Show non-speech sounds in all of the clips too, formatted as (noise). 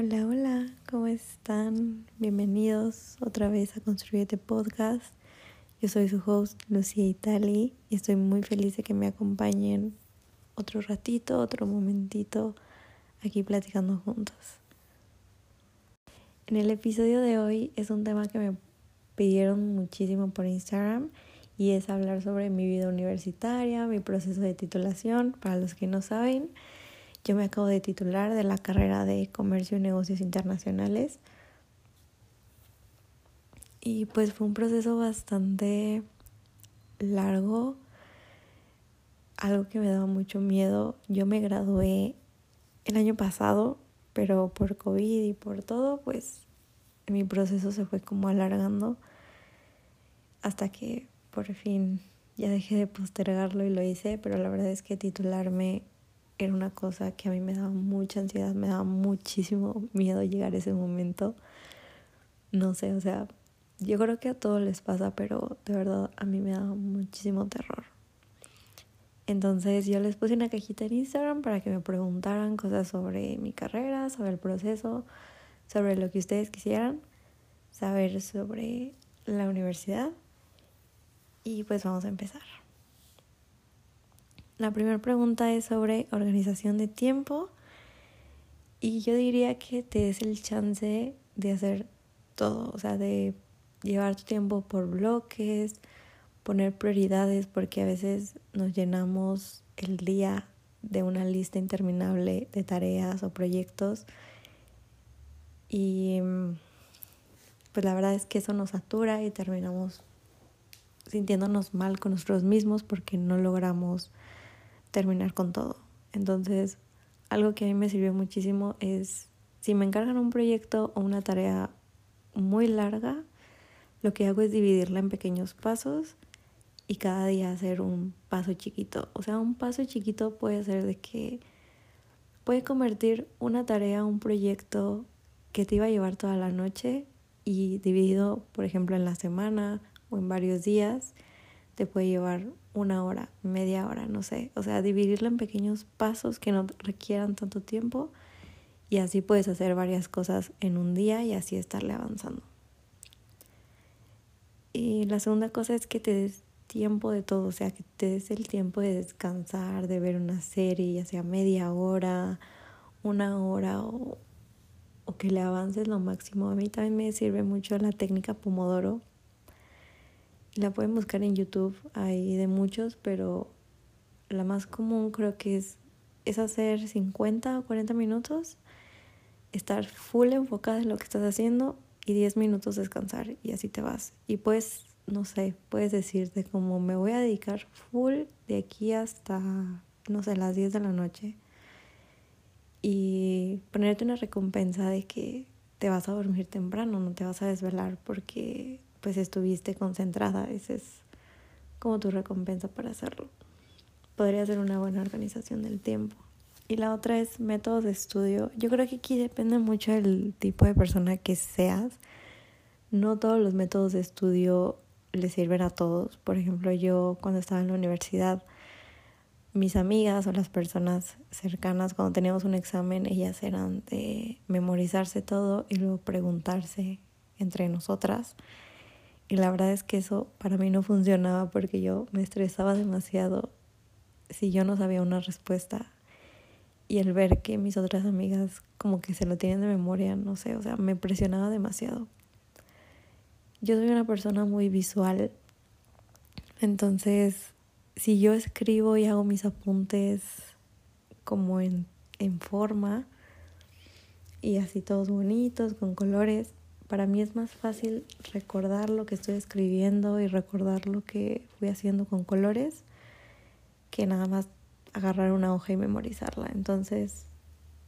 Hola, hola, ¿cómo están? Bienvenidos otra vez a Construir este Podcast. Yo soy su host, Lucía Itali, y estoy muy feliz de que me acompañen otro ratito, otro momentito aquí platicando juntos. En el episodio de hoy es un tema que me pidieron muchísimo por Instagram y es hablar sobre mi vida universitaria, mi proceso de titulación, para los que no saben. Yo me acabo de titular de la carrera de Comercio y Negocios Internacionales. Y pues fue un proceso bastante largo, algo que me daba mucho miedo. Yo me gradué el año pasado, pero por COVID y por todo, pues mi proceso se fue como alargando hasta que por fin ya dejé de postergarlo y lo hice, pero la verdad es que titularme era una cosa que a mí me daba mucha ansiedad, me daba muchísimo miedo llegar a ese momento. No sé, o sea, yo creo que a todos les pasa, pero de verdad a mí me daba muchísimo terror. Entonces yo les puse una cajita en Instagram para que me preguntaran cosas sobre mi carrera, sobre el proceso, sobre lo que ustedes quisieran saber sobre la universidad. Y pues vamos a empezar. La primera pregunta es sobre organización de tiempo. Y yo diría que te des el chance de hacer todo, o sea, de llevar tu tiempo por bloques, poner prioridades, porque a veces nos llenamos el día de una lista interminable de tareas o proyectos. Y pues la verdad es que eso nos satura y terminamos sintiéndonos mal con nosotros mismos porque no logramos terminar con todo. Entonces, algo que a mí me sirvió muchísimo es, si me encargan un proyecto o una tarea muy larga, lo que hago es dividirla en pequeños pasos y cada día hacer un paso chiquito. O sea, un paso chiquito puede ser de que puede convertir una tarea, un proyecto que te iba a llevar toda la noche y dividido, por ejemplo, en la semana o en varios días, te puede llevar una hora, media hora, no sé. O sea, dividirlo en pequeños pasos que no requieran tanto tiempo y así puedes hacer varias cosas en un día y así estarle avanzando. Y la segunda cosa es que te des tiempo de todo, o sea, que te des el tiempo de descansar, de ver una serie, ya sea media hora, una hora o, que le avances lo máximo. A mí también me sirve mucho la técnica Pomodoro, la pueden buscar en YouTube, hay de muchos, pero la más común creo que es, es hacer 50 o 40 minutos, estar full enfocada en lo que estás haciendo y 10 minutos descansar y así te vas. Y pues, no sé, puedes decirte como me voy a dedicar full de aquí hasta, no sé, las 10 de la noche y ponerte una recompensa de que te vas a dormir temprano, no te vas a desvelar porque pues estuviste concentrada. Esa es como tu recompensa para hacerlo. Podría ser una buena organización del tiempo. Y la otra es métodos de estudio. Yo creo que aquí depende mucho del tipo de persona que seas. No todos los métodos de estudio le sirven a todos. Por ejemplo, yo cuando estaba en la universidad, mis amigas o las personas cercanas, cuando teníamos un examen, ellas eran de memorizarse todo y luego preguntarse entre nosotras. Y la verdad es que eso para mí no funcionaba porque yo me estresaba demasiado si yo no sabía una respuesta. Y el ver que mis otras amigas como que se lo tienen de memoria, no sé, o sea, me presionaba demasiado. Yo soy una persona muy visual, entonces si yo escribo y hago mis apuntes como en, en forma y así todos bonitos, con colores, para mí es más fácil recordar lo que estoy escribiendo y recordar lo que fui haciendo con colores que nada más agarrar una hoja y memorizarla. Entonces,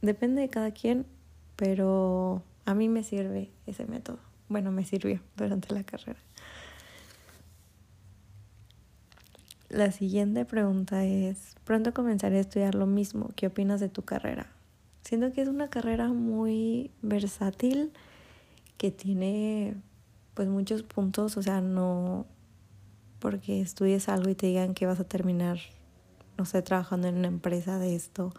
depende de cada quien, pero a mí me sirve ese método. Bueno, me sirvió durante la carrera. La siguiente pregunta es, pronto comenzaré a estudiar lo mismo. ¿Qué opinas de tu carrera? Siento que es una carrera muy versátil que tiene pues muchos puntos, o sea, no porque estudies algo y te digan que vas a terminar, no sé, trabajando en una empresa de esto,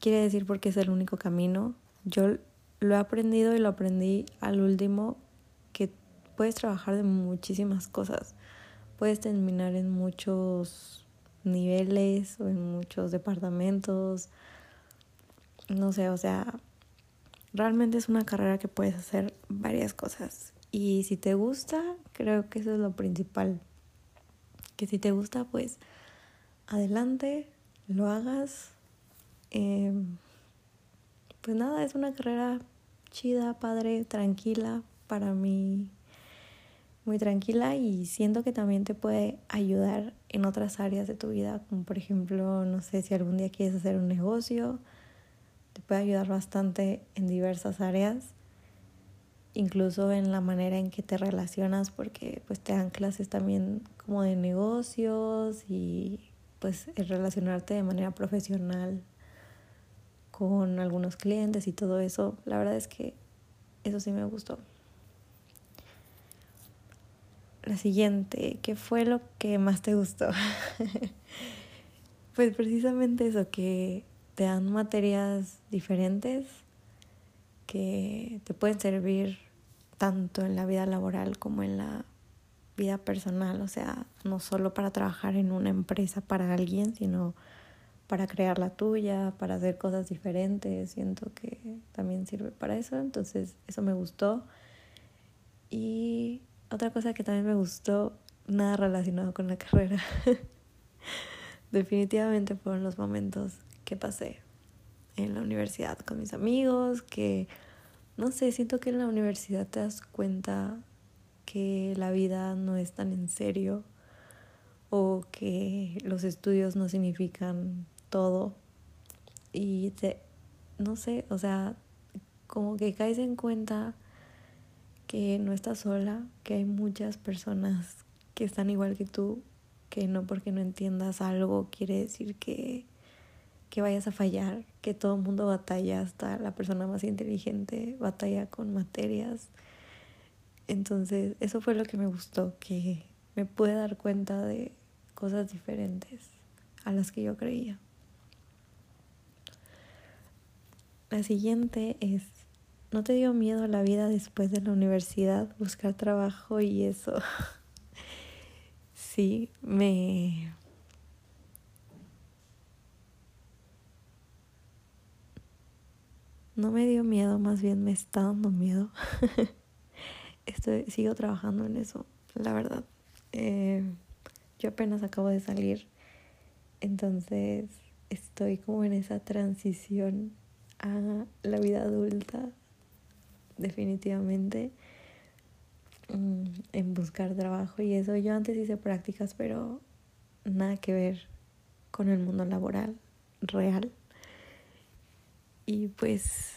quiere decir porque es el único camino. Yo lo he aprendido y lo aprendí al último que puedes trabajar de muchísimas cosas. Puedes terminar en muchos niveles o en muchos departamentos. No sé, o sea, realmente es una carrera que puedes hacer varias cosas. Y si te gusta, creo que eso es lo principal. Que si te gusta, pues adelante, lo hagas. Em, pues nada, es una carrera chida, padre, tranquila, para mí muy tranquila y siento que también te puede ayudar en otras áreas de tu vida, como por ejemplo, no sé si algún día quieres hacer un negocio, puede ayudar bastante en diversas áreas, incluso en la manera en que te relacionas, porque pues te dan clases también como de negocios y pues el relacionarte de manera profesional con algunos clientes y todo eso, la verdad es que eso sí me gustó. La siguiente, ¿qué fue lo que más te gustó? (laughs) pues precisamente eso, que te dan materias diferentes que te pueden servir tanto en la vida laboral como en la vida personal, o sea, no solo para trabajar en una empresa para alguien, sino para crear la tuya, para hacer cosas diferentes. Siento que también sirve para eso, entonces eso me gustó. Y otra cosa que también me gustó, nada relacionado con la (laughs) carrera. (laughs) Definitivamente fueron los momentos que pasé en la universidad con mis amigos, que no sé, siento que en la universidad te das cuenta que la vida no es tan en serio o que los estudios no significan todo y te, no sé, o sea, como que caes en cuenta que no estás sola, que hay muchas personas que están igual que tú, que no porque no entiendas algo quiere decir que, que vayas a fallar, que todo el mundo batalla, hasta la persona más inteligente batalla con materias. Entonces, eso fue lo que me gustó, que me pude dar cuenta de cosas diferentes a las que yo creía. La siguiente es, ¿no te dio miedo la vida después de la universidad, buscar trabajo y eso? (laughs) sí, me... No me dio miedo, más bien me está dando miedo. (laughs) Estoy, sigo trabajando en eso, la verdad. Eh, yo apenas acabo de salir, entonces estoy como en esa transición a la vida adulta, definitivamente, mm, en buscar trabajo y eso. Yo antes hice prácticas, pero nada que ver con el mundo laboral real. Y pues,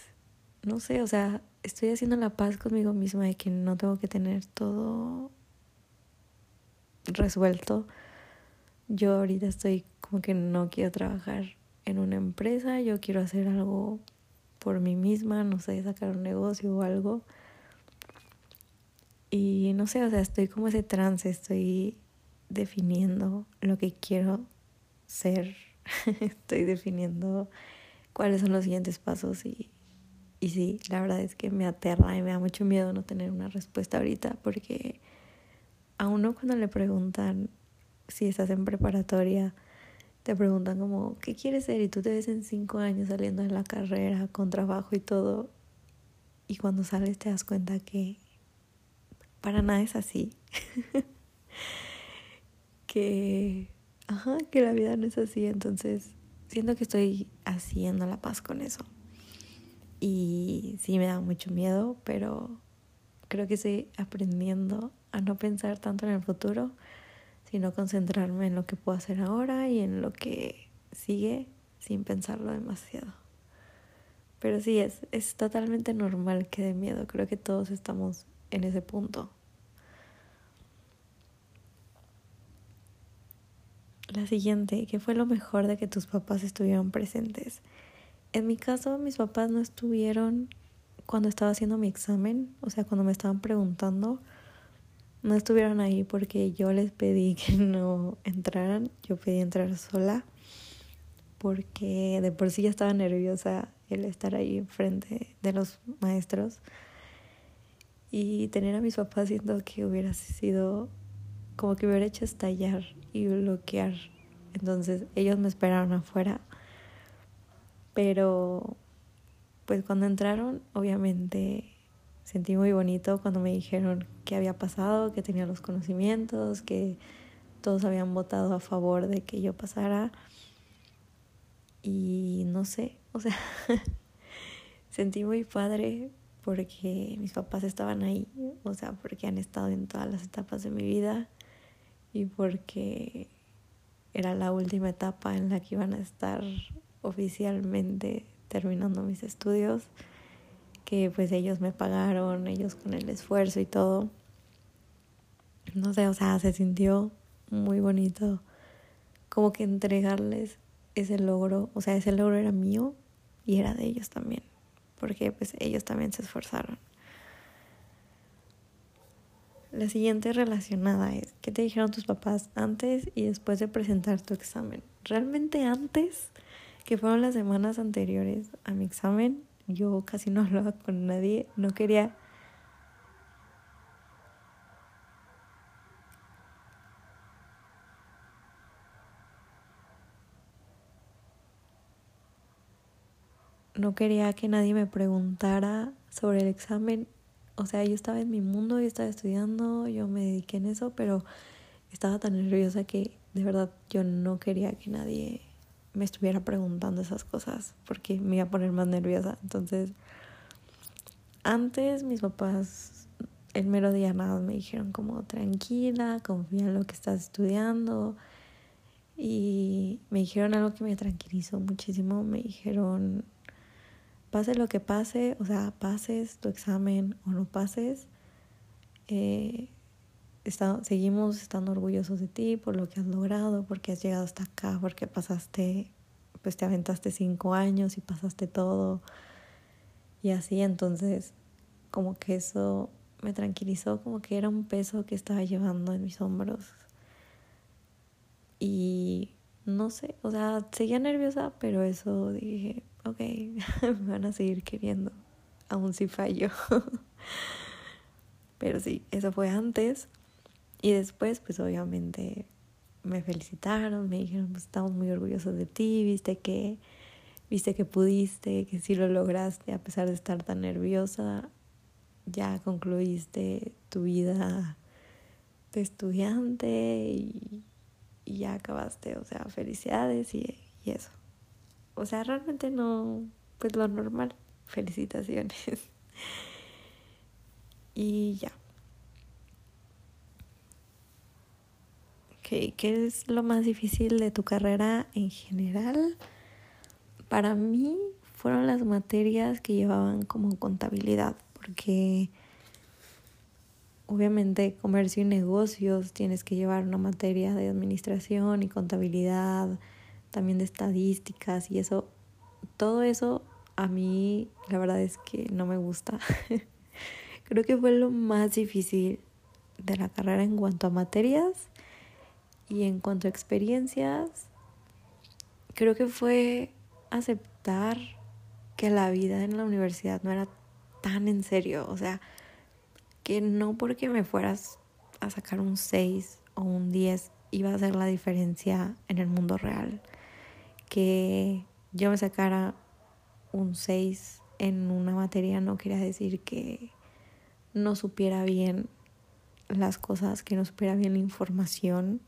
no sé, o sea, estoy haciendo la paz conmigo misma de que no tengo que tener todo resuelto. Yo ahorita estoy como que no quiero trabajar en una empresa, yo quiero hacer algo por mí misma, no sé, sacar un negocio o algo. Y no sé, o sea, estoy como ese trance, estoy definiendo lo que quiero ser, (laughs) estoy definiendo cuáles son los siguientes pasos y, y sí, la verdad es que me aterra y me da mucho miedo no tener una respuesta ahorita porque a uno cuando le preguntan si estás en preparatoria, te preguntan como, ¿qué quieres ser? Y tú te ves en cinco años saliendo de la carrera, con trabajo y todo. Y cuando sales te das cuenta que para nada es así. (laughs) que, ajá, que la vida no es así. Entonces, siento que estoy haciendo la paz con eso. Y sí me da mucho miedo, pero creo que estoy aprendiendo a no pensar tanto en el futuro sino concentrarme en lo que puedo hacer ahora y en lo que sigue sin pensarlo demasiado. Pero sí, es, es totalmente normal que dé miedo. Creo que todos estamos en ese punto. La siguiente, ¿qué fue lo mejor de que tus papás estuvieran presentes? En mi caso, mis papás no estuvieron cuando estaba haciendo mi examen, o sea, cuando me estaban preguntando, no estuvieron ahí porque yo les pedí que (laughs) no entraran, yo pedí entrar sola porque de por sí ya estaba nerviosa el estar ahí enfrente de los maestros y tener a mis papás siento que hubiera sido como que me hubiera hecho estallar y bloquear. Entonces ellos me esperaron afuera, pero pues cuando entraron obviamente sentí muy bonito cuando me dijeron qué había pasado, que tenía los conocimientos, que todos habían votado a favor de que yo pasara. Y no sé, o sea, (laughs) sentí muy padre porque mis papás estaban ahí, o sea, porque han estado en todas las etapas de mi vida y porque era la última etapa en la que iban a estar oficialmente terminando mis estudios, que pues ellos me pagaron, ellos con el esfuerzo y todo. No sé, o sea, se sintió muy bonito como que entregarles ese logro, o sea, ese logro era mío y era de ellos también, porque pues ellos también se esforzaron. La siguiente relacionada es, ¿qué te dijeron tus papás antes y después de presentar tu examen? Realmente antes, que fueron las semanas anteriores a mi examen, yo casi no (laughs) hablaba con nadie, no quería no quería que nadie me preguntara sobre el examen. O sea, yo estaba en mi mundo, yo estaba estudiando, yo me dediqué en eso, pero estaba tan nerviosa que de verdad yo no quería que nadie me estuviera preguntando esas cosas porque me iba a poner más nerviosa. Entonces, antes mis papás el mero día nada me dijeron como tranquila, confía en lo que estás estudiando. Y me dijeron algo que me tranquilizó muchísimo. Me dijeron, pase lo que pase, o sea, pases tu examen o no pases, eh, seguimos estando orgullosos de ti por lo que has logrado, porque has llegado hasta acá, porque pasaste, pues te aventaste cinco años y pasaste todo. Y así, entonces, como que eso me tranquilizó, como que era un peso que estaba llevando en mis hombros. Y no sé, o sea, seguía nerviosa, pero eso dije, ok, (laughs) me van a seguir queriendo, aún si fallo. (laughs) Pero sí, eso fue antes. Y después, pues obviamente me felicitaron, me dijeron, pues estamos muy orgullosos de ti, viste que, viste que pudiste, que sí lo lograste a pesar de estar tan nerviosa, ya concluiste tu vida de estudiante y, ya acabaste, o sea, felicidades y eso o sea, realmente no, pues lo normal. Felicitaciones. (laughs) y ya. Okay, ¿Qué es lo más difícil de tu carrera en general? Para mí fueron las materias que llevaban como contabilidad, porque obviamente comercio y negocios tienes que llevar una materia de administración y contabilidad, también de estadísticas y eso, todo eso a mí la verdad es que no me gusta. (laughs) Creo que fue lo más difícil de la carrera en cuanto a materias y en cuanto a experiencias. Creo que fue aceptar que la vida en la universidad no era tan en serio, o sea, que no porque me fueras a sacar un 6 o un 10 iba a hacer la diferencia en el mundo real que yo me sacara un 6 en una materia no quería decir que no supiera bien las cosas, que no supiera bien la información.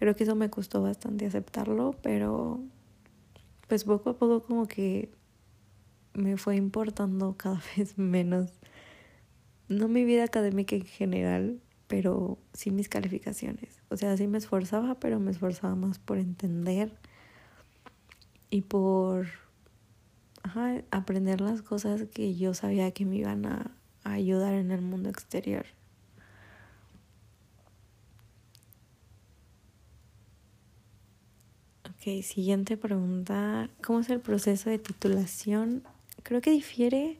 Creo que eso me costó bastante aceptarlo, pero pues poco a poco como que me fue importando cada (laughs) vez menos, no mi vida académica en general, pero sí mis calificaciones. O sea, sí me esforzaba, pero me esforzaba más por entender y por aprender las cosas que yo sabía que me iban a, ayudar en el mundo exterior. Ok, siguiente pregunta. ¿Cómo es el proceso de titulación? Creo que difiere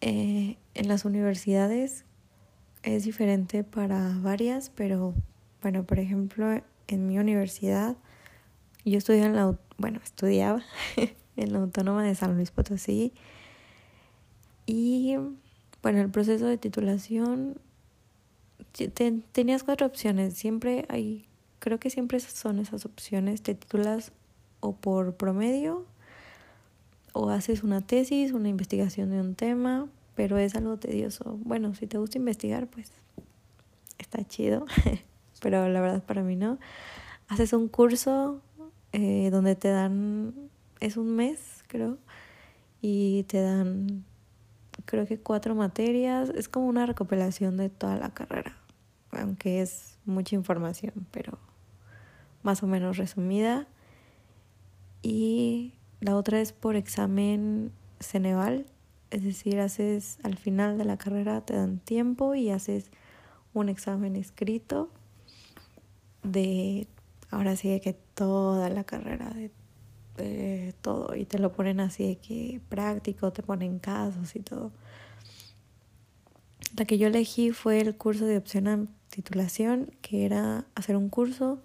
eh, en las universidades. Es diferente para varias, pero bueno, por ejemplo, en mi universidad Yo estudié en la, bueno, estudiaba (laughs) en la Autónoma de San Luis Potosí. Y bueno, el proceso de titulación tenías cuatro opciones. Siempre hay, creo que siempre son esas opciones. Te titulas o por promedio o haces una tesis, una investigación de un tema, pero es algo tedioso. Bueno, si te gusta investigar, pues está chido, (laughs) pero la verdad para mí no. Haces un curso eh, donde te dan, es un mes, creo, y te dan, creo que cuatro materias. Es como una recopilación de toda la carrera, aunque es mucha información, pero más o menos resumida. Y la otra es por examen Ceneval, es decir, haces al final de la carrera te dan tiempo y haces un examen escrito de ahora sí de que toda la carrera de, de, todo y te lo ponen así de que práctico, te ponen casos y todo. La que yo elegí fue el curso de opción a titulación, que era hacer un curso.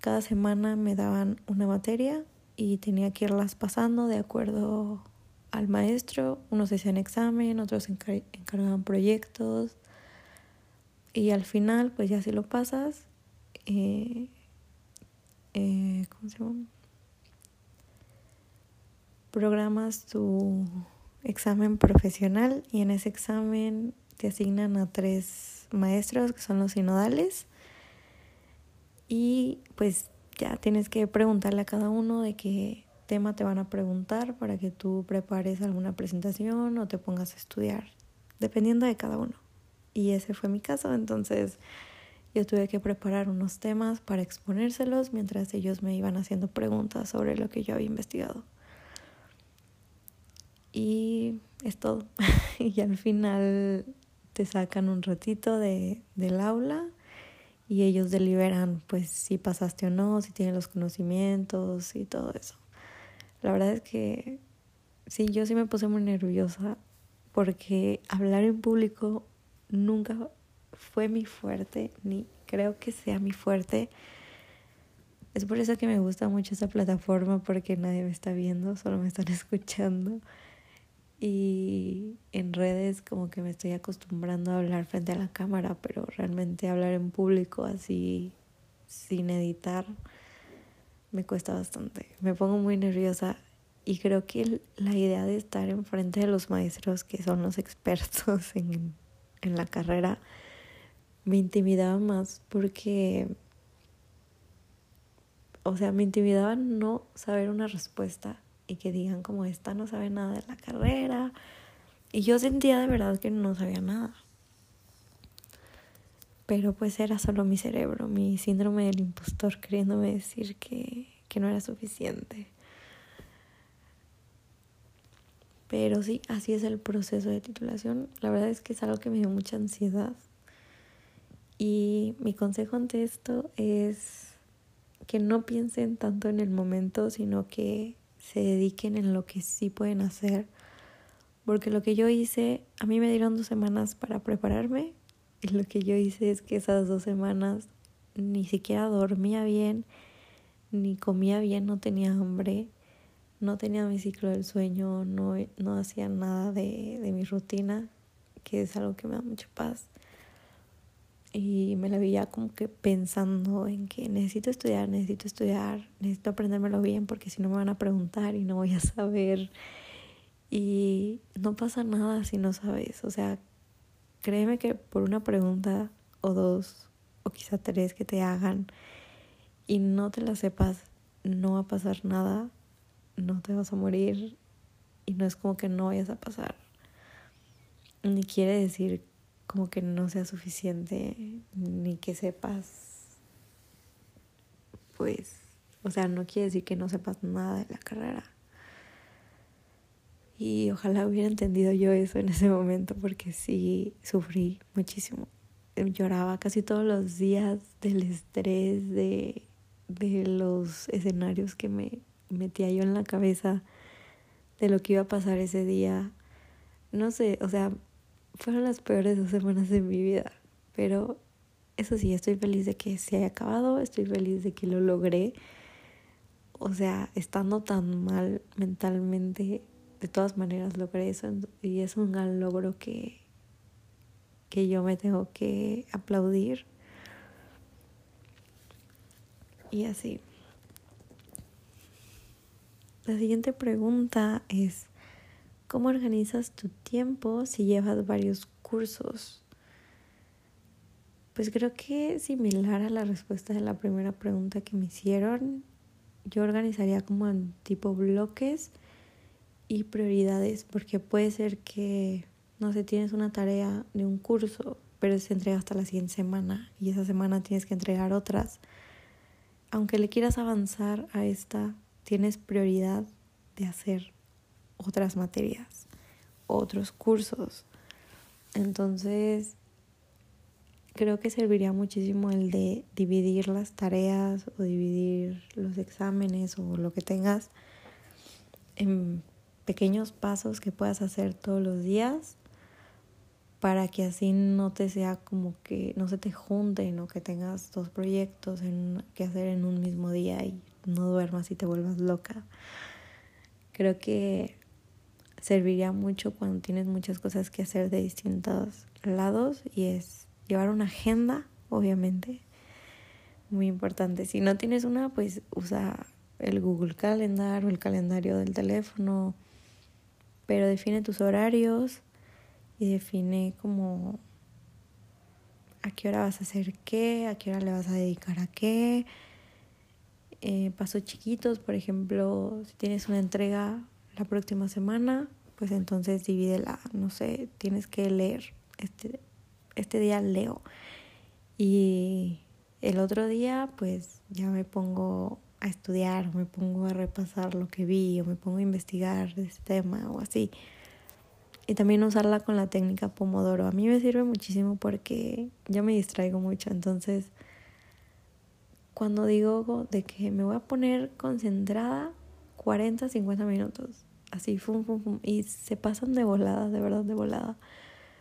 Cada semana me daban una materia y tenía que irlas pasando de acuerdo al maestro. Unos hacían examen, otros encargaban proyectos. Y al final, pues ya si lo pasas, eh, eh, ¿cómo se llama? Programas tu examen profesional y en ese examen te asignan a tres maestros que son los sinodales y pues ya tienes que preguntarle a cada uno de qué tema te van a preguntar para que tú prepares alguna presentación o te pongas a estudiar, dependiendo de cada uno. Y ese fue mi caso, entonces yo tuve que preparar unos temas para exponérselos mientras ellos me iban haciendo preguntas sobre lo que yo había investigado. Y es todo. (laughs) y al final te sacan un ratito de, del aula y ellos deliberan pues si pasaste o no, si tienen los conocimientos y todo eso. La verdad es que sí, yo sí me puse muy nerviosa porque hablar en público nunca fue mi fuerte, ni creo que sea mi fuerte. Es por eso que me gusta mucho esa plataforma porque nadie me está viendo, solo me están (laughs) escuchando y en redes como que me estoy acostumbrando a hablar frente a la cámara, pero realmente hablar en público así sin editar me cuesta bastante. Me pongo muy nerviosa y creo que la idea de estar enfrente de los maestros que son los (laughs) expertos en, en la carrera me intimidaba más porque, o sea, me intimidaba no saber una respuesta y que digan como esta no sabe nada de la carrera. Y yo sentía de verdad que no sabía nada. Pero pues era solo mi cerebro, mi síndrome del impostor queriéndome decir que, que no era suficiente. Pero sí, así es el proceso de titulación. La verdad es que es algo que me dio mucha ansiedad. Y mi consejo ante esto es que no piensen tanto en el momento, sino que se dediquen en lo que sí pueden hacer. Porque lo que yo hice, a mí me dieron dos semanas para prepararme y lo que yo hice es que esas dos semanas ni siquiera dormía bien, ni comía bien, no tenía hambre, no tenía mi ciclo del sueño, no, no hacía nada de, de mi rutina, que es algo que me da mucha paz y me la veía como que pensando en que necesito estudiar, necesito estudiar, necesito aprendérmelo bien porque si no me van a preguntar y no voy a saber. Y no pasa nada si no sabes. O sea, créeme que por una pregunta o dos o quizá tres que te hagan y no te la sepas, no va a pasar nada, no te vas a morir y no es como que no vayas a pasar. Ni quiere decir como que no sea suficiente ni que sepas, pues, o sea, no quiere decir que no sepas nada de la carrera. Y ojalá hubiera entendido yo eso en ese momento porque sí sufrí muchísimo. Lloraba casi todos los días del estrés, de, de los escenarios que me metía yo en la cabeza, de lo que iba a pasar ese día. No sé, o sea, fueron las peores dos semanas de mi vida, pero eso sí, estoy feliz de que se haya acabado, estoy feliz de que lo logré, o sea, estando tan mal mentalmente, de todas maneras logré eso y es un gran logro que, que yo me tengo que aplaudir. Y así. La siguiente pregunta es, ¿cómo organizas tu tiempo si llevas varios cursos? Pues creo que similar a la respuesta de la primera pregunta que me hicieron, yo organizaría como en tipo bloques y prioridades, porque puede ser que, no sé, tienes una tarea de un curso, pero se entrega hasta la siguiente semana y esa semana tienes que entregar otras. Aunque le quieras avanzar a esta, tienes prioridad de hacer otras materias, otros cursos. Entonces, creo que serviría muchísimo el de dividir las tareas o dividir los exámenes o lo que tengas en pequeños pasos que puedas hacer todos los días para que así no te sea como que no se te junten o que tengas dos proyectos en, que hacer en un mismo día y no duermas y te vuelvas loca. Creo que serviría mucho cuando tienes muchas cosas que hacer de distintos lados y es llevar una agenda, obviamente, muy importante. Si no tienes una, pues usa el Google Calendar o el calendario del teléfono, pero define tus horarios y define como a qué hora vas a hacer qué, a qué hora le vas a dedicar a qué. Eh, pasos chiquitos, por ejemplo, si tienes una entrega la próxima semana, pues entonces divídela, no sé, tienes que leer este este día leo y el otro día pues ya me pongo a estudiar, me pongo a repasar lo que vi o me pongo a investigar de este tema o así. Y también usarla con la técnica Pomodoro. A mí me sirve muchísimo porque yo me distraigo mucho. Entonces, cuando digo de que me voy a poner concentrada 40, 50 minutos, así, fum, fum, y se pasan de volada, de verdad, de volada.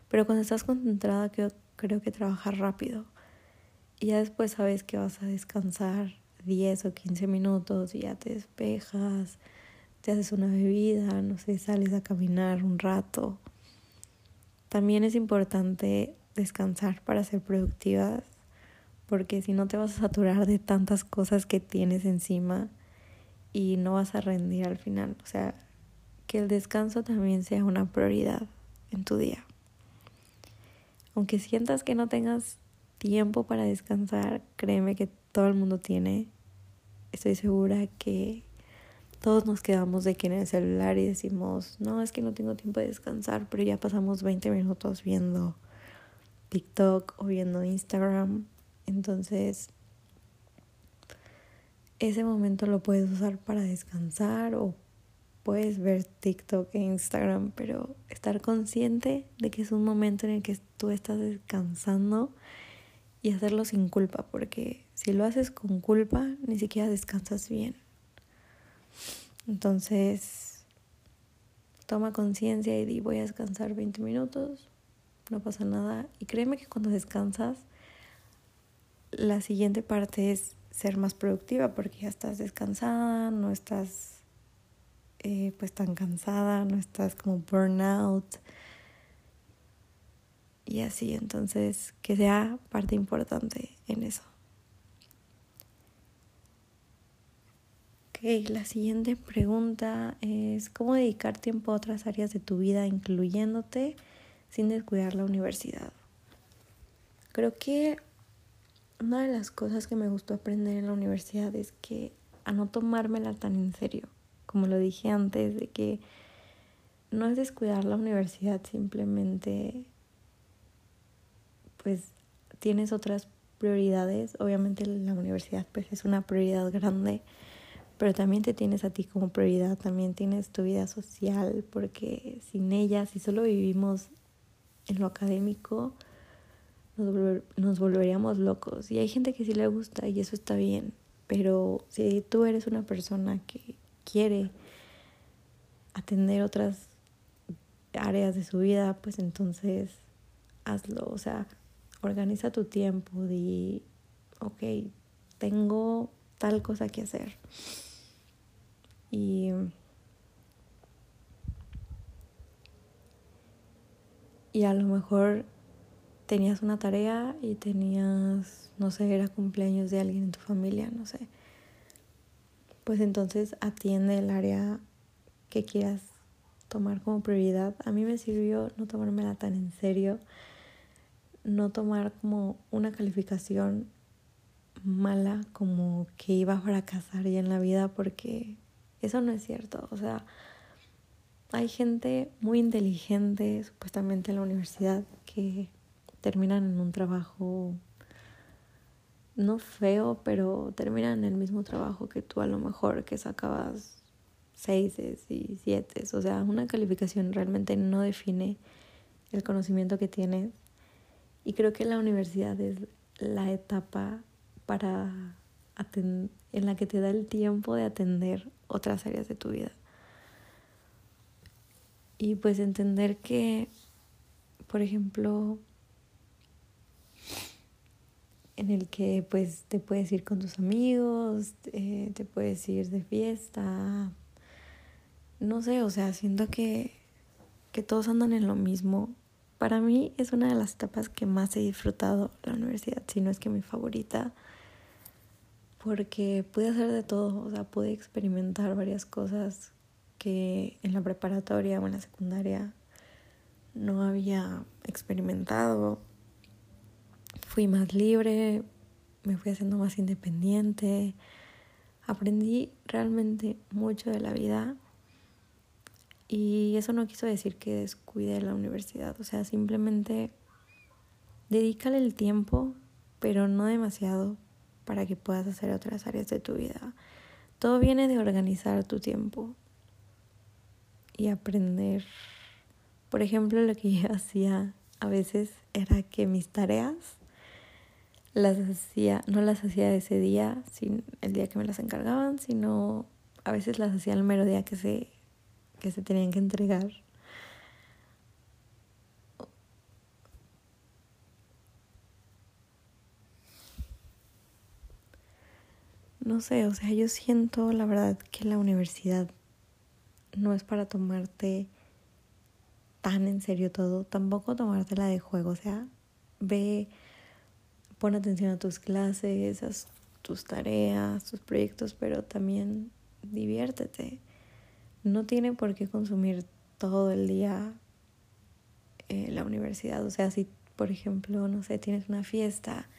Pero cuando estás concentrada, creo, creo que trabajas rápido. Y ya después sabes que vas a descansar 10 o 15 minutos y ya te despejas, te haces una bebida, no sé, sales a caminar un rato. También es importante descansar para ser productivas, porque si no te vas a saturar de tantas cosas que tienes encima y no vas a rendir al final. O sea, que el descanso también sea una prioridad en tu día. Aunque sientas que no tengas tiempo para descansar, créeme que todo el mundo tiene. Estoy segura que todos nos quedamos de que en el celular y decimos, no, es que no tengo tiempo de descansar, pero ya pasamos 20 minutos viendo TikTok o viendo Instagram. Entonces, ese momento lo puedes usar para descansar o puedes ver TikTok e Instagram, pero estar consciente de que es un momento en el que tú estás descansando y hacerlo sin culpa, porque si lo haces con culpa, ni siquiera descansas bien. Entonces, toma conciencia y di voy a descansar 20 minutos, no pasa nada. Y créeme que cuando descansas, la siguiente parte es ser más productiva porque ya estás descansada, no estás eh, pues tan cansada, no estás como burnout y así, entonces que sea parte importante en eso. Ok, la siguiente pregunta es ¿cómo dedicar tiempo a otras áreas de tu vida incluyéndote sin descuidar la universidad? Creo que una de las cosas que me gustó aprender en la universidad es que a no tomármela tan en serio como lo dije antes, de que no es descuidar la universidad, simplemente pues tienes otras prioridades. Obviamente la universidad pues es una prioridad grande, pero también te tienes a ti como prioridad, también tienes tu vida social, porque sin ella, si solo vivimos en lo académico, nos, nos volveríamos locos. Y hay gente que sí le gusta y eso está bien, pero si tú eres una persona que quiere atender otras áreas de su vida, pues entonces hazlo, o sea, organiza tu tiempo, di, ok, tengo tal cosa que hacer. Y y a lo mejor tenías una tarea y tenías, no sé, era cumpleaños de alguien en tu familia, no sé. Pues entonces atiende el área que quieras tomar como prioridad. A mí me sirvió no tomármela tan en serio, no tomar como una calificación mala como que iba a fracasar ya en la vida porque eso no es cierto. O sea, hay gente muy inteligente supuestamente en la universidad que terminan en un trabajo no feo, pero terminan en el mismo trabajo que tú a lo mejor que sacabas seises y siete. O sea, una calificación realmente no define el conocimiento que tienes. Y creo que la universidad es la etapa para en la que te da el tiempo de atender otras áreas de tu vida. Y pues entender que, por ejemplo, en el que pues te puedes ir con tus amigos, te puedes ir de fiesta, no sé, o sea, siento que, que todos andan en lo mismo. Para mí es una de las etapas que más he disfrutado la universidad, si no es que mi favorita, porque pude hacer de todo, o sea, pude experimentar varias cosas que en la preparatoria o en la secundaria no había experimentado. Fui más libre, me fui haciendo más independiente, aprendí realmente mucho de la vida y eso no quiso decir que descuide la universidad, o sea, simplemente dedícale el tiempo, pero no demasiado para que puedas hacer otras áreas de tu vida. Todo viene de organizar tu tiempo y aprender. Por ejemplo, lo que yo (laughs) hacía a veces era que mis tareas las hacía, no las hacía ese día, sin el día que me las encargaban, sino a veces las hacía el mero día que se, que se tenían que entregar. No sé, o sea, yo siento la verdad que la universidad no es para tomarte tan en serio todo, tampoco tomártela de juego, o sea, ve, pon atención a tus clases, a tus tareas, tus proyectos, pero también diviértete. No tiene por qué consumir todo el día eh, la universidad, o sea, si por ejemplo, no sé, tienes una fiesta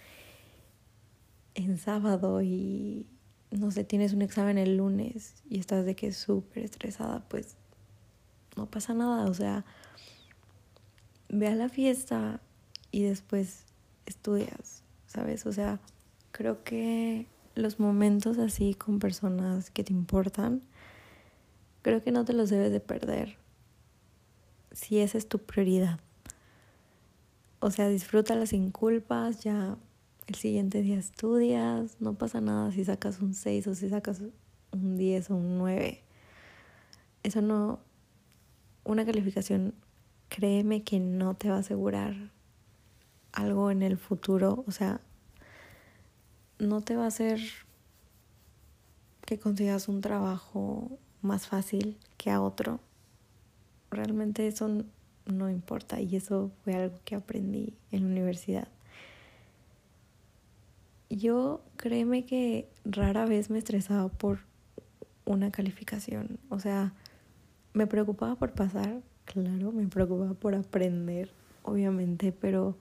en sábado y no sé, tienes un examen el lunes y estás de que súper estresada, pues no pasa nada, o sea, ve a la fiesta y después estudias, ¿sabes? O sea, creo que los momentos así con personas que te importan, creo que no te los debes de perder si esa es tu prioridad. O sea, disfrútala sin culpas, ya el siguiente día estudias, no pasa nada si sacas un 6 o si sacas un 10 o un 9. Eso no, una calificación, créeme que no te va a asegurar algo en el futuro, o sea, no te va a hacer que consigas un trabajo más fácil que a otro. Realmente eso no importa y eso fue algo que aprendí en la universidad. Yo créeme que rara vez me estresaba por una calificación. O sea, me preocupaba por pasar, claro, me preocupaba por aprender, obviamente, pero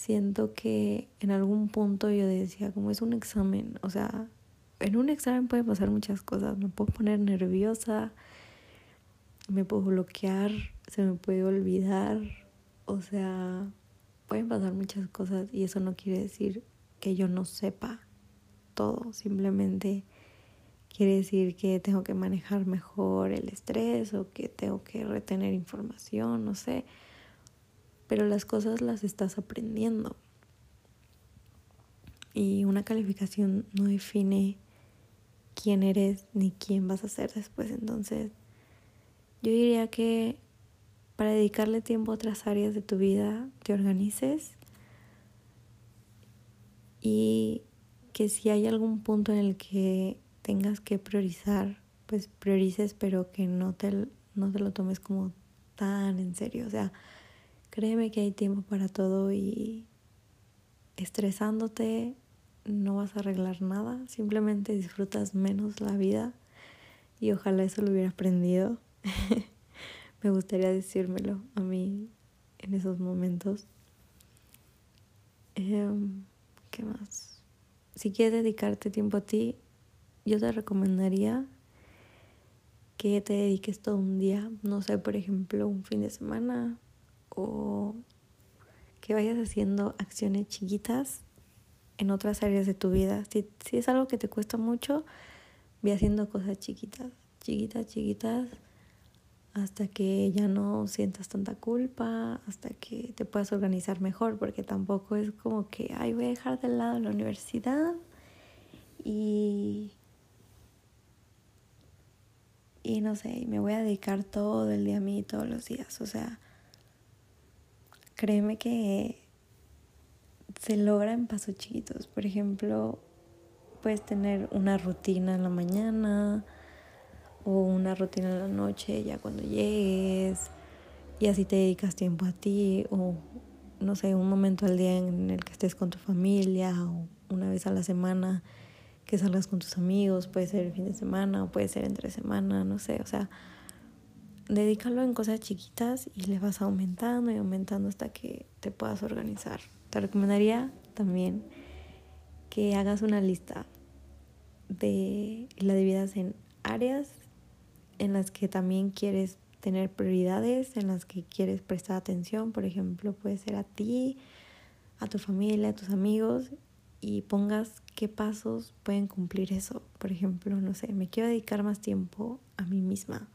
siento que en algún punto yo decía, como es un examen, o sea, en un examen puede pasar muchas cosas, me puedo poner nerviosa, me puedo bloquear, se me puede olvidar, o sea, pueden pasar muchas cosas y eso no quiere decir que yo no sepa todo, simplemente quiere decir que tengo que manejar mejor el estrés o que tengo que retener información, no sé, pero las cosas las estás aprendiendo. Y una calificación no define quién eres ni quién vas a ser después, entonces yo diría que para dedicarle tiempo a otras áreas de tu vida, te organices y que si hay algún punto en el que tengas que priorizar, pues priorices, pero que no te, no te lo tomes como tan en serio. O sea, créeme que hay tiempo para todo y estresándote no vas a arreglar nada, simplemente disfrutas menos la vida y ojalá eso lo hubiera aprendido. (laughs) Me gustaría decírmelo a mí en esos momentos. Em, ¿Qué más? Si quieres dedicarte tiempo a ti, yo te recomendaría que te dediques todo un día, no sé, por ejemplo, un fin de semana o que vayas haciendo acciones chiquitas en otras áreas de tu vida. Si, si es algo que te cuesta mucho, ve haciendo cosas chiquitas, chiquitas, chiquitas, hasta que ya no sientas tanta culpa, hasta que te puedas organizar mejor, porque tampoco es como que, ay, voy a dejar de lado la universidad y... Y no sé, me voy a dedicar todo el día a mí todos los días. O sea, créeme que se logra en pasos chiquitos. Por ejemplo, puedes tener una rutina en la mañana o una rutina en la noche ya cuando llegues y así te dedicas tiempo a ti o no sé, un momento al día en el que estés con tu familia o una vez a la semana que salgas con tus amigos, puede ser el fin de semana o puede ser entre semana, no sé, o sea, dedícalo en cosas chiquitas y le vas aumentando y aumentando hasta que te puedas organizar. Te recomendaría también que hagas una lista de la dividas en áreas en las que también quieres tener prioridades, en las que quieres prestar atención, por ejemplo, puede ser a ti, a tu familia, a tus amigos y pongas qué pasos pueden cumplir eso. Por ejemplo, no sé, me quiero dedicar más tiempo a mí misma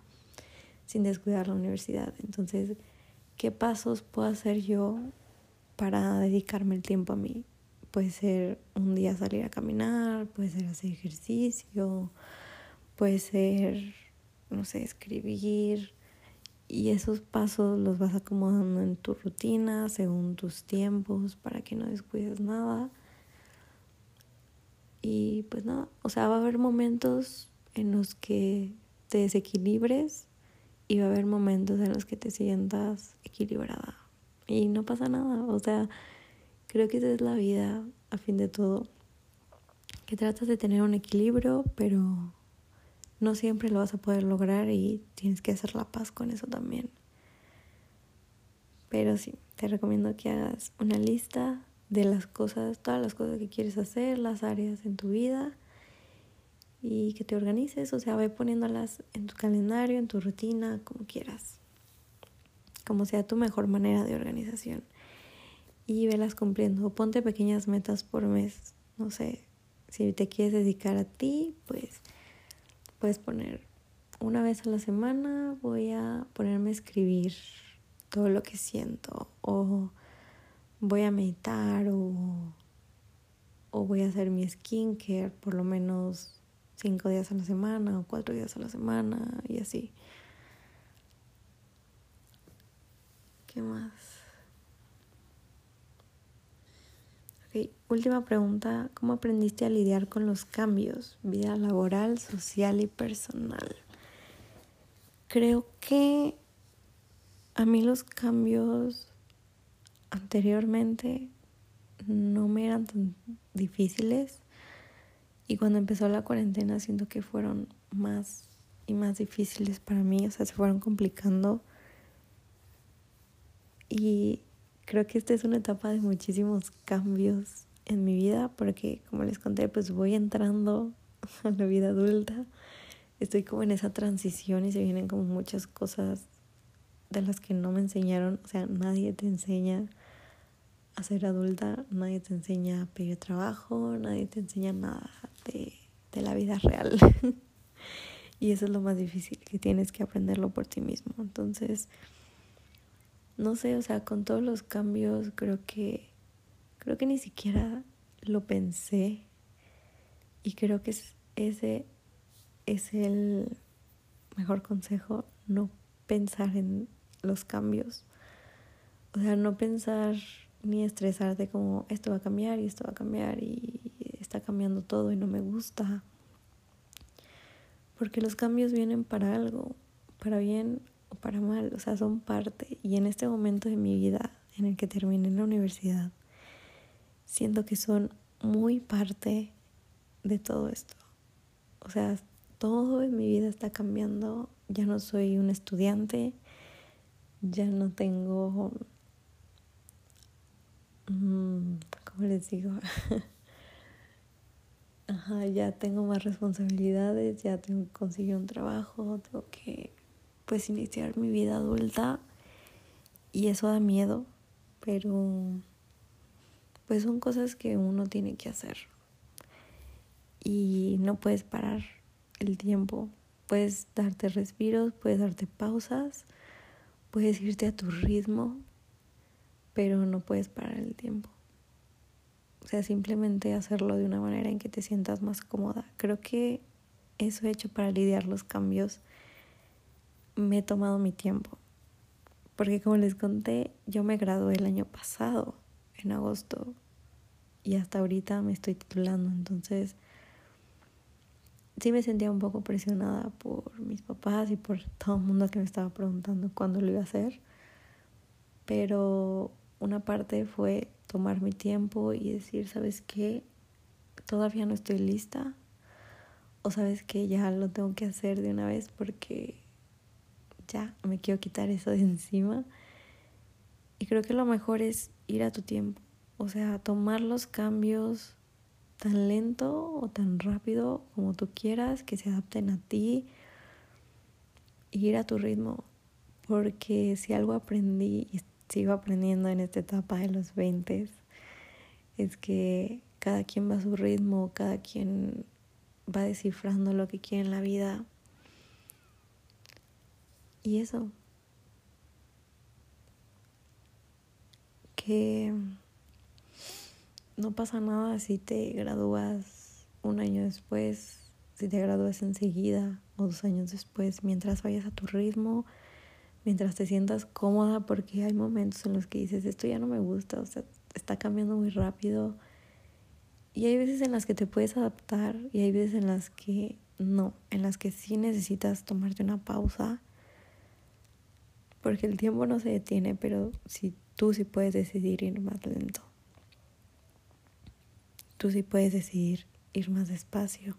sin descuidar la universidad. Entonces, ¿qué pasos puedo hacer yo para dedicarme el tiempo a mí. Puede ser un día salir a caminar, puede ser hacer ejercicio, puede ser, no sé, escribir. Y esos pasos los vas acomodando en tu rutina, según tus tiempos, para que no descuides nada. Y pues nada, o sea, va a haber momentos en los que te desequilibres y va a haber momentos en los que te sientas equilibrada y no pasa nada. O sea, creo que esa es la vida, a fin de todo. Que tratas de tener un equilibrio, pero no siempre lo vas a poder lograr y tienes que hacer la paz con eso también. Pero sí, te recomiendo que hagas una lista de las cosas, todas las cosas que quieres hacer, las áreas en tu vida y que te organices, o sea, ve poniéndolas en tu calendario, en tu rutina, como quieras como sea tu mejor manera de organización. Y velas cumpliendo. Ponte pequeñas metas por mes. No sé, si te quieres dedicar a ti, pues puedes poner una vez a la semana voy a ponerme a escribir todo lo que siento o voy a meditar o, o voy a hacer mi skincare por lo menos cinco días a la semana o cuatro días a la semana y así. ¿Qué más? Ok, última pregunta. ¿Cómo aprendiste a lidiar con los cambios? Vida laboral, social y personal. Creo que a mí los cambios anteriormente no me eran tan difíciles y cuando empezó la cuarentena siento que fueron más y más difíciles para mí, o sea, se fueron complicando y creo que esta es una etapa de muchísimos cambios en mi vida porque como les conté pues voy entrando (laughs) a la vida adulta. Estoy como en esa transición y se vienen como muchas cosas de las que no me enseñaron. O sea, nadie te enseña a ser adulta, nadie te enseña a pedir trabajo, nadie te enseña nada de, de la vida real. (laughs) y eso es lo más difícil, que tienes que aprenderlo por ti mismo. Entonces, no sé, o sea, con todos los cambios creo que creo que ni siquiera lo pensé y creo que ese es el mejor consejo, no pensar en los cambios. O sea, no pensar ni estresarte como esto va a cambiar y esto va a cambiar y está cambiando todo y no me gusta. Porque los cambios vienen para algo, para bien o para mal, o sea, son parte. Y en este momento de mi vida en el que terminé la universidad, siento que son muy parte de todo esto. O sea, todo en mi vida está cambiando. Ya no soy un estudiante, ya no tengo, ¿cómo les digo? (laughs) Ajá, ya tengo más responsabilidades, ya tengo que conseguir un trabajo, tengo que pues iniciar mi vida adulta. Y eso da miedo, pero pues son cosas que uno tiene que hacer. Y no puedes parar el tiempo, puedes darte respiros, puedes darte pausas, puedes irte a tu ritmo, pero no puedes parar el tiempo. O sea, simplemente hacerlo de una manera en que te sientas más cómoda. Creo que eso he hecho para lidiar los cambios. Me he tomado mi tiempo. Porque como les conté, yo me gradué el año pasado, en agosto, y hasta ahorita me estoy titulando. Entonces, sí me sentía un poco presionada por mis papás y por todo el mundo que me estaba preguntando cuándo lo iba a hacer. Pero una parte fue tomar mi tiempo y decir, ¿sabes qué? Todavía no estoy lista. O sabes que ya lo tengo que hacer de una vez porque ya me quiero quitar eso de (laughs) encima. Y creo que lo mejor es ir a tu tiempo. O sea, tomar los cambios tan lento o tan rápido como tú quieras, que se adapten a ti. Y ir a tu ritmo. Porque si algo aprendí sigo aprendiendo en esta etapa de los 20 es que cada quien va a su ritmo, cada quien va descifrando lo que quiere en la vida. Y eso. Que no pasa nada si te gradúas un año después, si te gradúas enseguida o dos años después, mientras vayas a tu ritmo mientras te sientas cómoda, porque hay momentos en los que dices, esto ya no me gusta, o sea, está cambiando muy rápido. Y hay veces en las que te puedes adaptar y hay veces en las que no, en las que sí necesitas tomarte una pausa, porque el tiempo no se detiene, pero si tú sí puedes decidir ir más lento. Tú sí puedes decidir ir más despacio.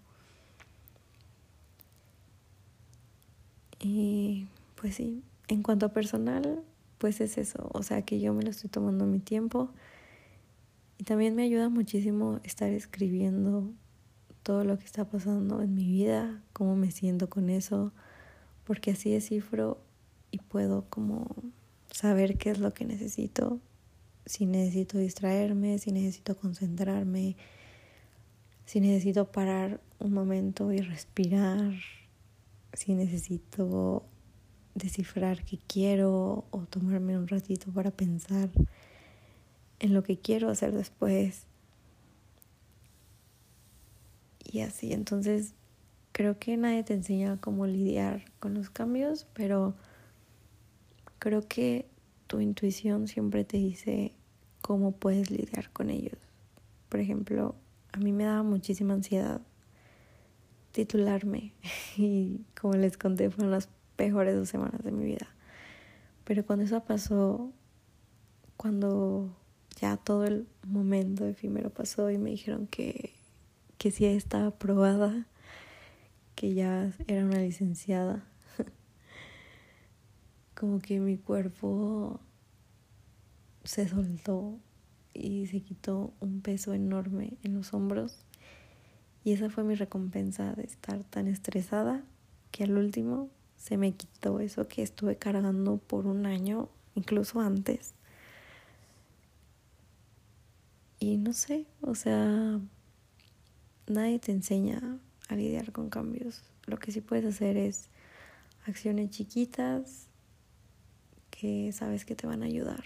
Y pues sí, en cuanto a personal, pues es eso, o sea que yo me lo estoy tomando mi tiempo. Y también me ayuda muchísimo estar escribiendo todo lo que está pasando en mi vida, cómo me siento con eso, porque así descifro y puedo como saber qué es lo que necesito, si necesito distraerme, si necesito concentrarme, si necesito parar un momento y respirar, si necesito descifrar qué quiero o tomarme un ratito para pensar en lo que quiero hacer después. Y así, entonces creo que nadie te enseña cómo lidiar con los cambios, pero creo que tu intuición siempre te dice cómo puedes lidiar con ellos. Por ejemplo, a mí me daba muchísima ansiedad titularme (laughs) y como les conté fueron las peores dos semanas de mi vida. Pero cuando eso pasó, cuando ya todo el momento efímero pasó y me dijeron que, que sí estaba aprobada, que ya era una licenciada, (laughs) como que mi cuerpo se soltó y se quitó un peso enorme en los hombros. Y esa fue mi recompensa de estar tan estresada que al último se me quitó eso que estuve cargando por un año, incluso antes. Y no sé, o sea, nadie te enseña a lidiar con cambios. Lo que sí puedes hacer es acciones chiquitas que sabes que te van a ayudar.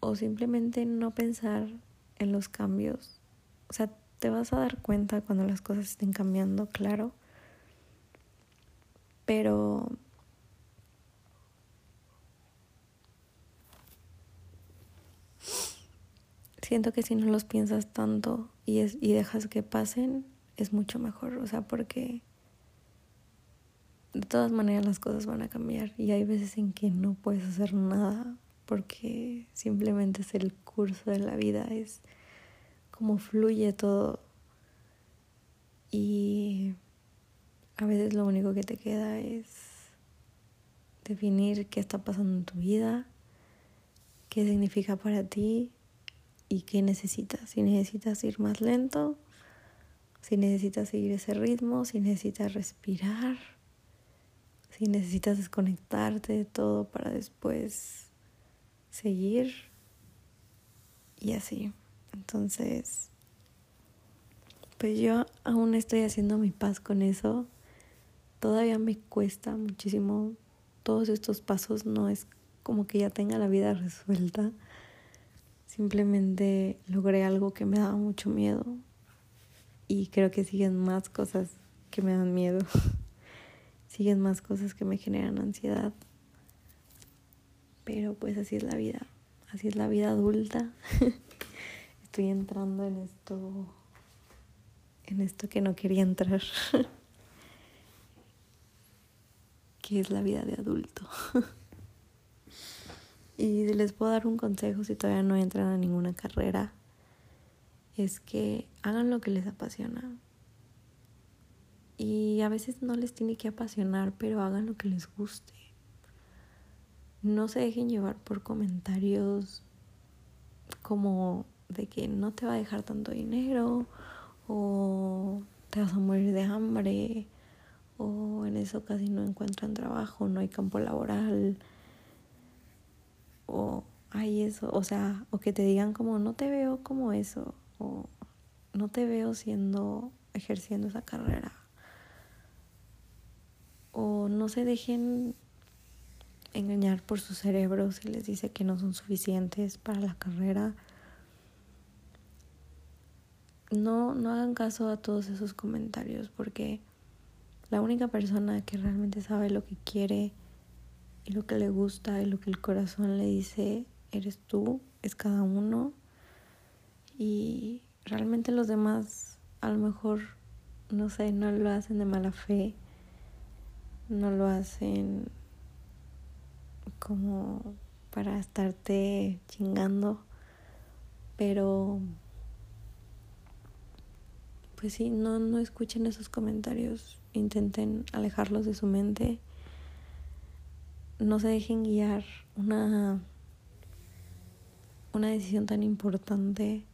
O simplemente no pensar en los cambios. O sea, te vas a dar cuenta cuando las cosas estén cambiando, claro pero siento que si no los piensas tanto y, es, y dejas que pasen, es mucho mejor, o sea, porque de todas maneras las cosas van a cambiar y hay veces en que no puedes hacer nada porque simplemente es el curso de la vida, es como fluye todo y a veces lo único que te queda es definir qué está pasando en tu vida, qué significa para ti y qué necesitas. Si necesitas ir más lento, si necesitas seguir ese ritmo, si necesitas respirar, si necesitas desconectarte de todo para después seguir y así. Entonces, pues yo aún estoy haciendo mi paz con eso. Todavía me cuesta muchísimo todos estos pasos. No es como que ya tenga la vida resuelta. Simplemente logré algo que me daba mucho miedo. Y creo que siguen más cosas que me dan miedo. (laughs) siguen más cosas que me generan ansiedad. Pero pues así es la vida. Así es la vida adulta. (laughs) Estoy entrando en esto en esto que no quería entrar. (laughs) que es la vida de adulto. (laughs) y les puedo dar un consejo si todavía no entran a ninguna carrera, es que hagan lo que les apasiona. Y a veces no les tiene que apasionar, pero hagan lo que les guste. No se dejen llevar por comentarios como de que no te va a dejar tanto dinero o te vas a morir de hambre o en eso casi no encuentran trabajo, no hay campo laboral o hay eso, o sea, o que te digan como no te veo como eso o no te veo siendo ejerciendo esa carrera o no se dejen engañar por su cerebro si les dice que no son suficientes para la carrera. No, no hagan caso a todos esos comentarios porque la única persona que realmente sabe lo que quiere y lo que le gusta y lo que el corazón le dice eres tú, es cada uno. Y realmente los demás a lo mejor, no sé, no lo hacen de mala fe, no lo hacen como para estarte chingando, pero pues sí, no, no escuchen esos comentarios, intenten alejarlos de su mente, no se dejen guiar una, una decisión tan importante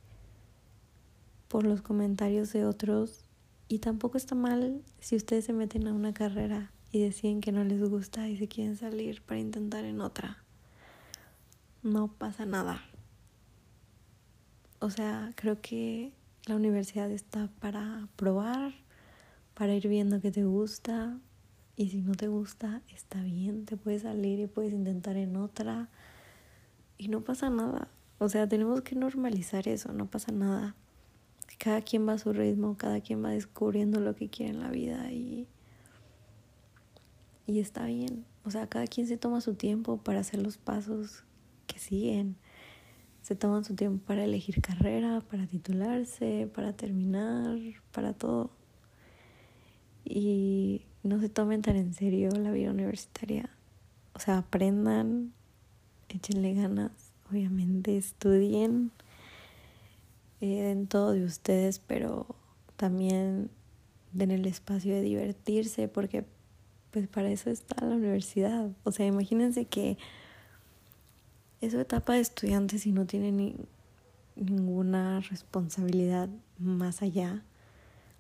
por los comentarios de otros y tampoco está mal si ustedes se meten a una carrera y deciden que no les gusta y se quieren salir para intentar en otra. No pasa nada. O sea, creo que la universidad está para probar, para ir viendo qué te gusta y si no te gusta, está bien, te puedes salir y puedes intentar en otra y no pasa nada. O sea, tenemos que normalizar eso, no pasa nada. Cada quien va a su ritmo, cada quien va descubriendo lo que quiere en la vida y, y está bien. O sea, cada quien se toma su tiempo para hacer los pasos que siguen se toman su tiempo para elegir carrera, para titularse, para terminar, para todo. Y no se tomen tan en serio la vida universitaria. O sea, aprendan, échenle ganas, obviamente estudien, eh, den todo de ustedes, pero también den el espacio de divertirse, porque pues para eso está la universidad. O sea, imagínense que es etapa de estudiantes y no tiene ni, ninguna responsabilidad más allá.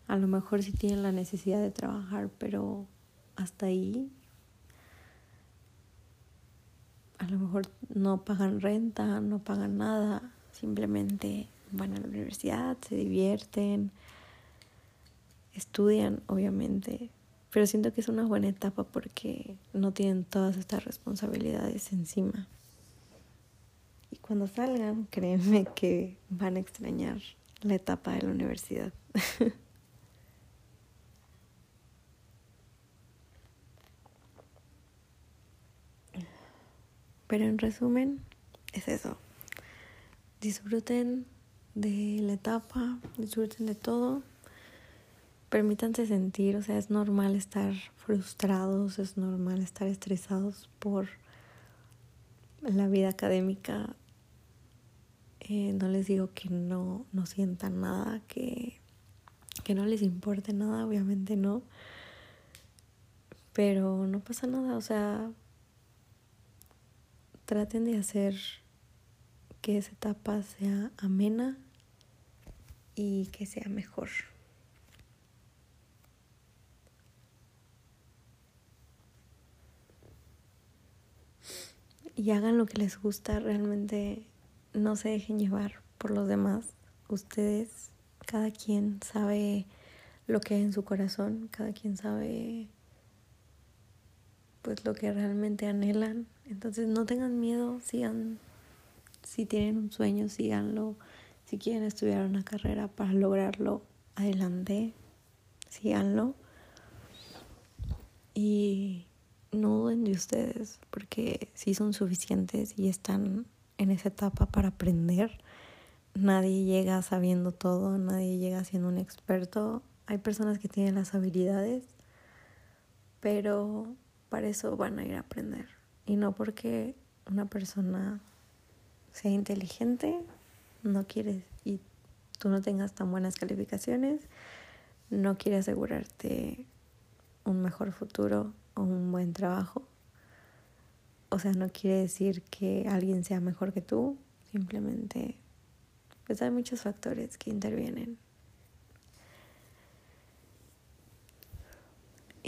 A lo mejor sí tienen la necesidad de trabajar, pero hasta ahí. A lo mejor no pagan renta, no pagan nada, simplemente van a la universidad, se divierten, estudian, obviamente. Pero siento que es una buena etapa porque no tienen todas estas responsabilidades encima. Y cuando salgan, créanme que van a extrañar la etapa de la universidad. (laughs) Pero en resumen, es eso. Disfruten de la etapa, disfruten de todo. permítanse sentir, o sea, es normal estar frustrados, es normal estar estresados por la vida académica. Eh, no les digo que no, no sientan nada, que, que no les importe nada, obviamente no. Pero no pasa nada, o sea, traten de hacer que esa etapa sea amena y que sea mejor. Y hagan lo que les gusta, realmente no se dejen llevar por los demás. Ustedes, cada quien sabe lo que hay en su corazón, cada quien sabe pues lo que realmente anhelan. Entonces no tengan miedo, sigan, si tienen un sueño, síganlo. Si quieren estudiar una carrera para lograrlo, adelante, síganlo. Y no duden de ustedes, porque si son suficientes y están en esa etapa para aprender. Nadie llega sabiendo todo, nadie llega siendo un experto. Hay personas que tienen las habilidades, pero para eso van a ir a aprender. Y no porque una persona sea inteligente, no quiere y tú no tengas tan buenas calificaciones, no quiere asegurarte un mejor futuro o un buen trabajo. O sea, no quiere decir que alguien sea mejor que tú, simplemente pues hay muchos factores que intervienen.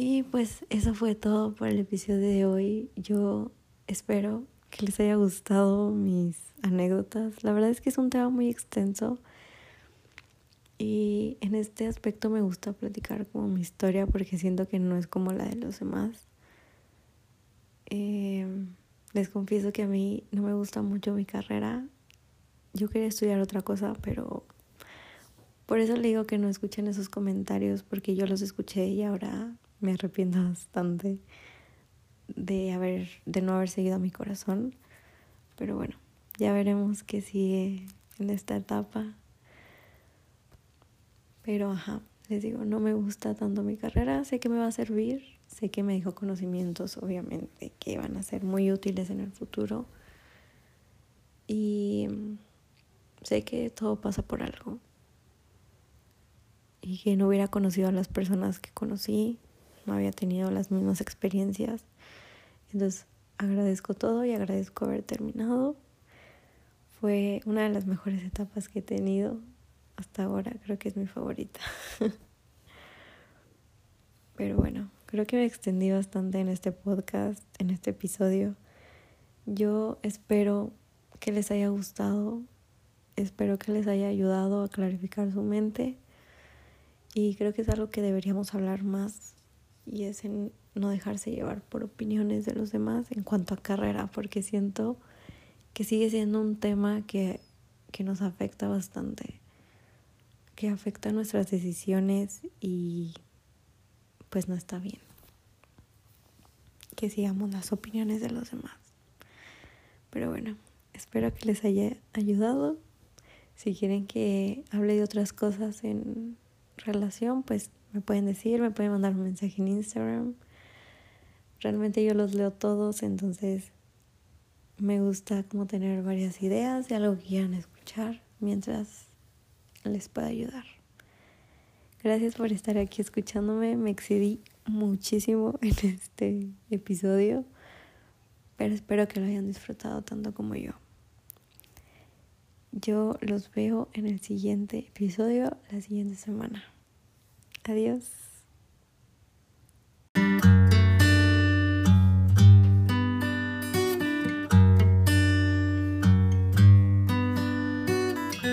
Y pues eso fue todo por el episodio de hoy. Yo espero que les haya gustado mis anécdotas. La verdad es que es un tema muy extenso. Y en este aspecto me gusta platicar como mi historia porque siento que no es como la de los demás. Eh, les confieso que a mí no me gusta mucho mi carrera. Yo quería estudiar otra cosa, pero por eso le digo que no escuchen esos comentarios porque yo los escuché y ahora me arrepiento bastante de haber de no haber seguido a mi corazón. Pero bueno, ya veremos qué sigue en esta etapa. Pero ajá, les digo, no me gusta tanto mi carrera, sé que me va a servir, sé que me dejó conocimientos, obviamente, que van a ser muy útiles en el futuro. Y sé que todo pasa por algo. Y que no hubiera conocido a las personas que conocí, no había tenido las mismas experiencias. Entonces agradezco todo y agradezco haber terminado. Fue una de las mejores etapas que he tenido hasta ahora creo que es mi favorita. (laughs) Pero bueno, creo que me extendí bastante en este podcast, en este episodio. Yo espero que les haya gustado, espero que les haya ayudado a clarificar su mente y creo que es algo que deberíamos hablar más y es en no dejarse llevar por opiniones de los demás en cuanto a carrera, porque siento que sigue siendo un tema que, que nos afecta bastante que afecta nuestras decisiones y pues no está bien. Que sigamos las opiniones de los demás. Pero bueno, espero que les haya ayudado. Si quieren que hable de otras cosas en relación, pues me pueden decir, me pueden mandar un mensaje en Instagram. Realmente yo los leo todos, entonces me gusta como tener varias ideas de algo que quieran escuchar mientras les pueda ayudar. Gracias por estar aquí escuchándome. Me excedí muchísimo (laughs) en este episodio, pero espero que lo hayan disfrutado tanto como yo. Yo los veo en el siguiente episodio la siguiente semana. Adiós.